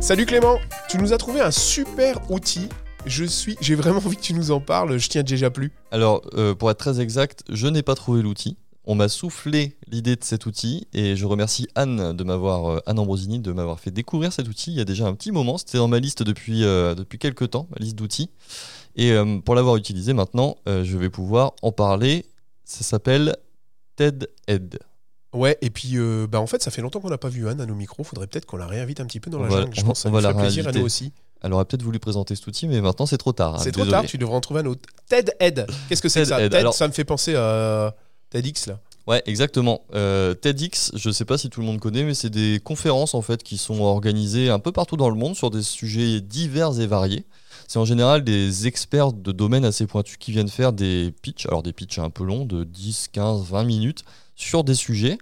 Salut Clément. Tu nous as trouvé un super outil. Je suis, j'ai vraiment envie que tu nous en parles. Je tiens déjà plus. Alors, euh, pour être très exact, je n'ai pas trouvé l'outil. On m'a soufflé l'idée de cet outil et je remercie Anne de m'avoir euh, Anne Ambrosini de m'avoir fait découvrir cet outil il y a déjà un petit moment. C'était dans ma liste depuis euh, quelques temps, ma liste d'outils. Et pour l'avoir utilisé maintenant, je vais pouvoir en parler. Ça s'appelle TED-Ed. Ouais, et puis euh, bah en fait, ça fait longtemps qu'on n'a pas vu Anne à nos micros. Faudrait peut-être qu'on la réinvite un petit peu dans On la va- jungle. Je on pense que ça va ferait plaisir à nous aussi. Elle aurait peut-être voulu présenter cet outil, mais maintenant c'est trop tard. hein, C'est trop tard. Tu devrais en trouver un autre. TED Ed. Qu'est-ce que c'est que ça TED. Alors- ça me fait penser à TEDx là. Ouais, exactement. Euh, TEDx, je sais pas si tout le monde connaît, mais c'est des conférences en fait qui sont organisées un peu partout dans le monde sur des sujets divers et variés. C'est en général des experts de domaines assez pointus qui viennent faire des pitchs, alors des pitchs un peu longs de 10, 15, 20 minutes sur des sujets.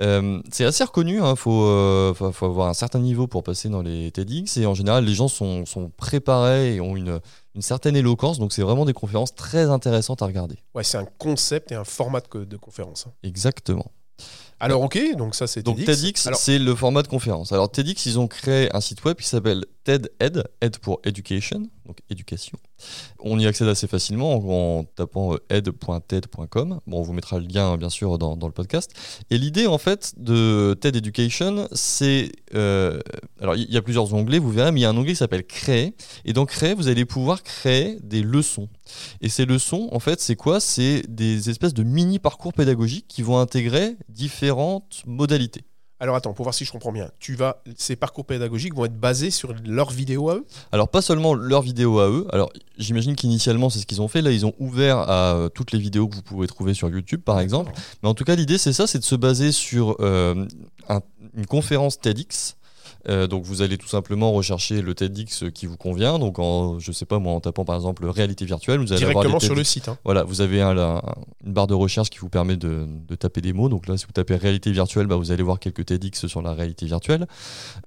Euh, c'est assez reconnu, il faut, euh, faut, faut avoir un certain niveau pour passer dans les TEDx et en général les gens sont, sont préparés et ont une, une certaine éloquence, donc c'est vraiment des conférences très intéressantes à regarder. Ouais, c'est un concept et un format de, de conférence. hein. Exactement. Alors ok, donc ça c'est Donc TEDx. TEDx, Alors, c'est le format de conférence. Alors TEDx, ils ont créé un site web qui s'appelle TED-Ed, Ed pour Education, donc éducation. On y accède assez facilement en, tapant euh, ed.ted.com. Bon, on vous mettra le lien bien sûr dans, dans le podcast. Et l'idée en fait de TED Education, c'est... euh, alors il y a plusieurs onglets, vous verrez, mais il y a un onglet qui s'appelle Créer. Et dans Créer, vous allez pouvoir créer des leçons. Et ces leçons, en fait, c'est quoi? C'est des espèces de mini parcours pédagogiques qui vont intégrer différentes modalités. Alors attends, pour voir si je comprends bien. Tu vas, ces parcours pédagogiques vont être basés sur leurs vidéos à eux? Alors pas seulement leurs vidéos à eux. Alors j'imagine qu'initialement c'est ce qu'ils ont fait. Là ils ont ouvert à euh, toutes les vidéos que vous pouvez trouver sur YouTube par exemple. Mais en tout cas l'idée c'est ça, c'est de se baser sur euh, un- une conférence TEDx. Euh, donc vous allez tout simplement rechercher le TEDx qui vous convient. Donc en, je sais pas moi en tapant par exemple réalité virtuelle, vous allez avoir Directement sur le site. hein. Voilà, vous avez un- une barre de recherche qui vous permet de, de taper des mots. Donc là, si vous tapez réalité virtuelle, bah, vous allez voir quelques TEDx sur la réalité virtuelle.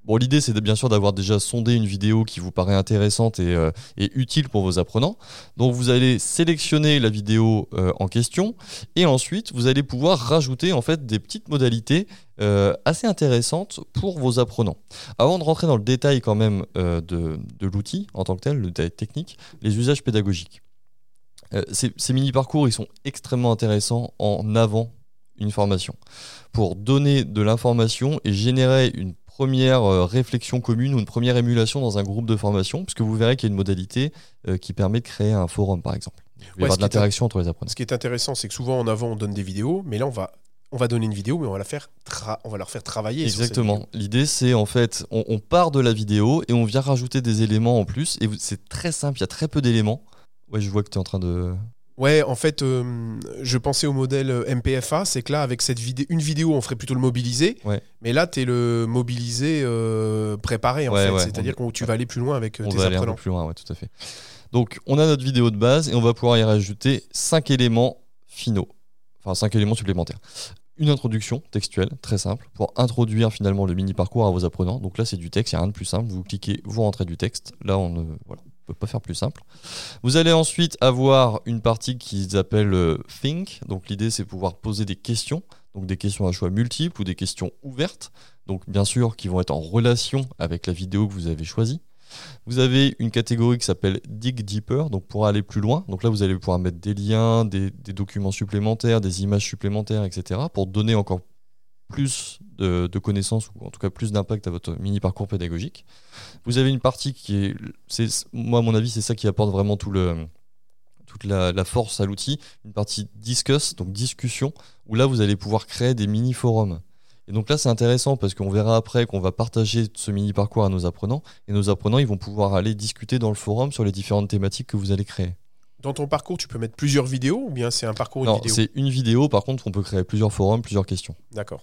Bon, l'idée, c'est bien sûr d'avoir déjà sondé une vidéo qui vous paraît intéressante et, euh, et utile pour vos apprenants. Donc vous allez sélectionner la vidéo euh, en question et ensuite, vous allez pouvoir rajouter en fait des petites modalités euh, assez intéressantes pour vos apprenants. Avant de rentrer dans le détail quand même euh, de, de l'outil en tant que tel, le détail technique, les usages pédagogiques. Euh, ces, ces mini-parcours, ils sont extrêmement intéressants en avant une formation. Pour donner de l'information et générer une première euh, réflexion commune ou une première émulation dans un groupe de formation, puisque vous verrez qu'il y a une modalité qui permet de créer un forum, par exemple. Il va y Ouais, avoir ce de l'interaction entre les apprenants. Ce qui est intéressant, c'est que souvent en avant on donne des vidéos, mais là on va, on va donner une vidéo, mais on va la faire, on va leur faire travailler. Exactement. L'idée, c'est en fait, on, on part de la vidéo et on vient rajouter des éléments en plus. Et c'est très simple, il y a très peu d'éléments. Ouais, je vois que tu es en train de. Ouais, en fait, euh, je pensais au modèle euh, MPFA, c'est que là, avec cette vidéo, une vidéo, on ferait plutôt le mobilisé, Ouais. mais là, tu es le mobilisé euh, préparé, en Ouais, fait. ouais, C'est-à-dire que tu vas aller plus loin avec on tes va aller un peu apprenants. plus loin, ouais, tout à fait. Donc, on a notre vidéo de base et on va pouvoir y rajouter cinq éléments finaux, enfin cinq éléments supplémentaires. Une introduction textuelle, très simple, pour introduire finalement le mini parcours à vos apprenants. Donc là, c'est du texte, il n'y a rien de plus simple. Vous cliquez, vous rentrez du texte. Là, on ne voilà, peut pas faire plus simple. Vous allez ensuite avoir une partie qu'ils appellent euh, Think. Donc l'idée, c'est pouvoir poser des questions, donc des questions à choix multiples ou des questions ouvertes. Donc bien sûr, qui vont être en relation avec la vidéo que vous avez choisie. Vous avez une catégorie qui s'appelle Dig Deeper, donc pour aller plus loin. Donc là, vous allez pouvoir mettre des liens, des, documents supplémentaires, des images supplémentaires, etc. pour donner encore plus de, connaissances ou en tout cas plus d'impact à votre mini parcours pédagogique. Vous avez une partie qui est, moi à mon avis, c'est ça qui apporte vraiment toute la, la force à l'outil. Une partie discuss, donc discussion, où là vous allez pouvoir créer des mini forums. Et donc là, c'est intéressant parce qu'on verra après qu'on va partager ce mini parcours à nos apprenants et nos apprenants, ils vont pouvoir aller discuter dans le forum sur les différentes thématiques que vous allez créer. Dans ton parcours, tu peux mettre plusieurs vidéos ou bien c'est un parcours une Non, vidéo? c'est une vidéo. Par contre, on peut créer plusieurs forums, plusieurs questions. D'accord.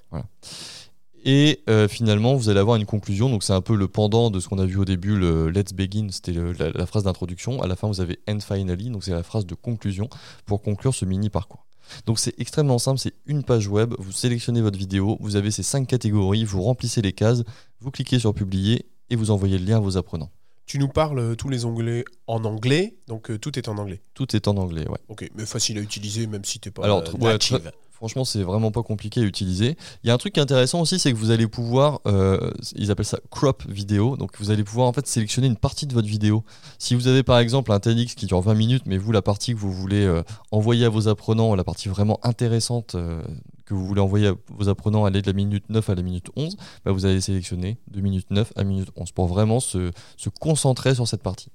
Et euh, finalement, vous allez avoir une conclusion. Donc, c'est un peu le pendant de ce qu'on a vu au début, le Let's Begin, c'était la, la phrase d'introduction. À la fin, vous avez End Finally, donc c'est la phrase de conclusion pour conclure ce mini parcours. Donc, c'est extrêmement simple. C'est une page web. Vous sélectionnez votre vidéo. Vous avez ces cinq catégories. Vous remplissez les cases. Vous cliquez sur publier et vous envoyez le lien à vos apprenants. Tu nous parles euh, tous les onglets en anglais, donc euh, tout est en anglais. Tout est en anglais, ouais. Ok, mais facile à utiliser même si t'es pas Alors, euh, tr- ouais, native. très- Franchement, c'est vraiment pas compliqué à utiliser. Il y a un truc qui est intéressant aussi, c'est que vous allez pouvoir, euh, ils appellent ça crop vidéo. Donc, vous allez pouvoir en fait sélectionner une partie de votre vidéo. Si vous avez par exemple un TEDx qui dure 20 minutes, mais vous, la partie que vous voulez euh, envoyer à vos apprenants, la partie vraiment intéressante euh, que vous voulez envoyer à vos apprenants, aller de la minute 9 à la minute 11, bah, vous allez sélectionner de minute 9 à minute 11 pour vraiment se, se concentrer sur cette partie.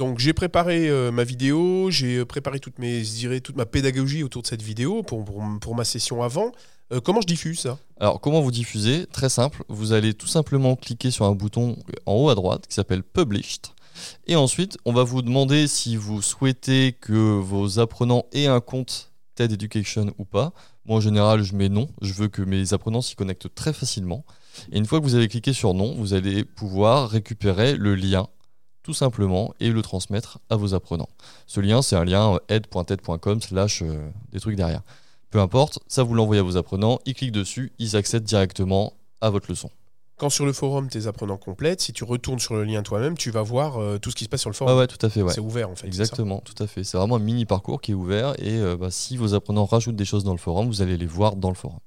Donc j'ai préparé euh, ma vidéo, j'ai euh, préparé toute ma pédagogie autour de cette vidéo pour ma session avant. Euh, comment je diffuse ça? Alors, comment vous diffusez? Très simple, vous allez tout simplement cliquer sur un bouton en haut à droite qui s'appelle Published. Et ensuite, on va vous demander si vous souhaitez que vos apprenants aient un compte TED Education ou pas. Moi, en général, je mets non. Je veux que mes apprenants s'y connectent très facilement. Et une fois que vous avez cliqué sur non, vous allez pouvoir récupérer le lien tout simplement et le transmettre à vos apprenants. Ce lien, c'est un lien euh, aide.ted.com slash euh, des trucs derrière. Peu importe, ça vous l'envoyez à vos apprenants, ils cliquent dessus, ils accèdent directement à votre leçon. Quand sur le forum tes apprenants complètent, si tu retournes sur le lien toi-même, tu vas voir euh, tout ce qui se passe sur le forum. Ah ouais, tout à fait, ouais. C'est ouvert en fait. Exactement, tout à fait. C'est vraiment un mini parcours qui est ouvert et euh, bah, si vos apprenants rajoutent des choses dans le forum, vous allez les voir dans le forum.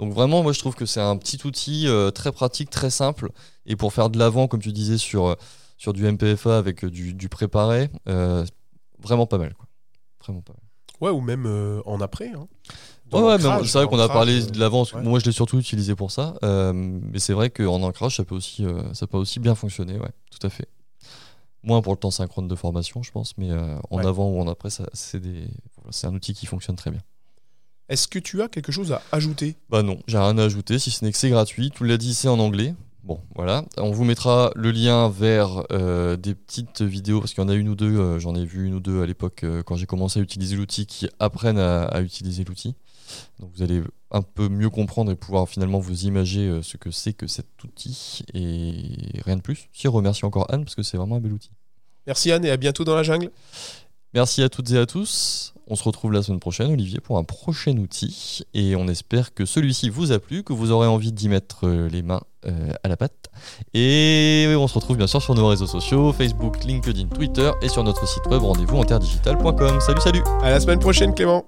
Donc vraiment, moi je trouve que c'est un petit outil euh, très pratique, très simple et pour faire de l'avant, comme tu disais, sur, sur du MPFA avec euh, du, du préparé, euh, vraiment pas mal. Quoi. Vraiment pas mal. Ouais, ou même euh, en après. hein. Ouais, c'est vrai qu'on a parlé de ouais. moi je l'ai surtout utilisé pour ça, euh, mais c'est vrai qu'en ancrage ça peut, aussi, euh, ça peut aussi bien fonctionner, ouais, tout à fait. Moins pour le temps synchrone de formation, je pense, mais en Ouais. avant ou en après, c'est, des... un outil qui fonctionne très bien. Est-ce que tu as quelque chose à ajouter? Bah non, j'ai rien à ajouter, si ce n'est que c'est gratuit, tu l'as dit, c'est en anglais. Bon, voilà. On vous mettra le lien vers euh, des petites vidéos, parce qu'il y en a une ou deux, euh, j'en ai vu une ou deux à l'époque euh, quand j'ai commencé à utiliser l'outil, qui apprennent à, à utiliser l'outil. Donc vous allez un peu mieux comprendre et pouvoir finalement vous imager ce que c'est que cet outil, et rien de plus. Si, remercie encore Anne, parce que c'est vraiment un bel outil. Merci Anne et à bientôt dans la jungle. Merci à toutes et à tous. On se retrouve la semaine prochaine, Olivier, pour un prochain outil. Et on espère que celui-ci vous a plu, que vous aurez envie d'y mettre euh, les mains euh, à la pâte. Et on se retrouve bien sûr sur nos réseaux sociaux, Facebook, LinkedIn, Twitter et sur notre site web rendez-vous en terredigital.com. Salut, salut À la semaine prochaine Clément.